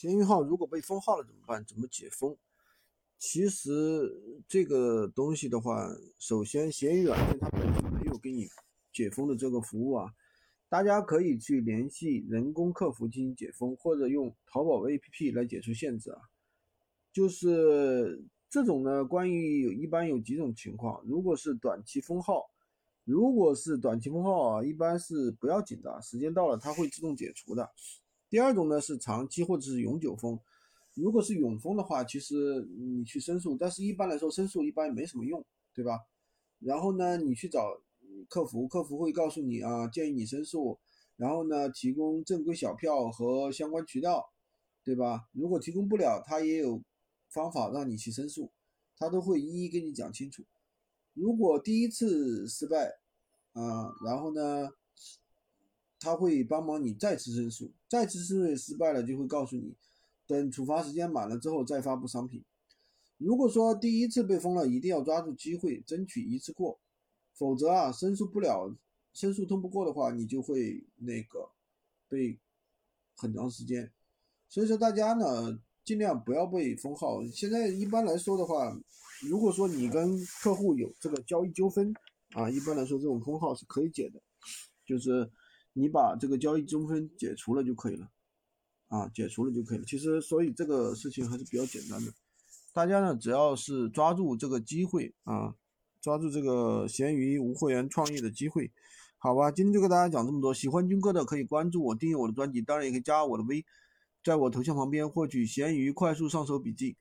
闲鱼号如果被封号了怎么办？怎么解封？其实这个东西的话，首先闲鱼软件它本身没有给你解封的这个服务啊，大家可以去联系人工客服进行解封，或者用淘宝 APP 来解除限制啊。就是这种呢，关于有一般有几种情况，如果是短期封号，如果是短期封号啊，一般是不要紧的，时间到了它会自动解除的。第二种呢是长期或者是永久封。如果是永封的话，其实你去申诉，但是一般来说申诉一般没什么用，对吧？然后呢，你去找客服，客服会告诉你啊，建议你申诉，然后呢，提供正规小票和相关渠道，对吧？如果提供不了，他也有方法让你去申诉，他都会一一跟你讲清楚。如果第一次失败，啊，然后呢，他会帮忙你再次申诉，再次申诉失败了就会告诉你。等处罚时间满了之后再发布商品。如果说第一次被封了，一定要抓住机会，争取一次过，否则啊，申诉不了，申诉通不过的话，你就会那个被很长时间。所以说大家呢，尽量不要被封号。现在一般来说的话，如果说你跟客户有这个交易纠纷啊，一般来说这种封号是可以解的，就是你把这个交易纠纷解除了就可以了。啊，解除了就可以了。其实，所以这个事情还是比较简单的。大家呢，只要是抓住这个机会啊，抓住这个闲鱼无货源创业的机会，好吧？今天就跟大家讲这么多。喜欢军哥的可以关注我，订阅我的专辑，当然也可以加我的微，在我头像旁边获取闲鱼快速上手笔记。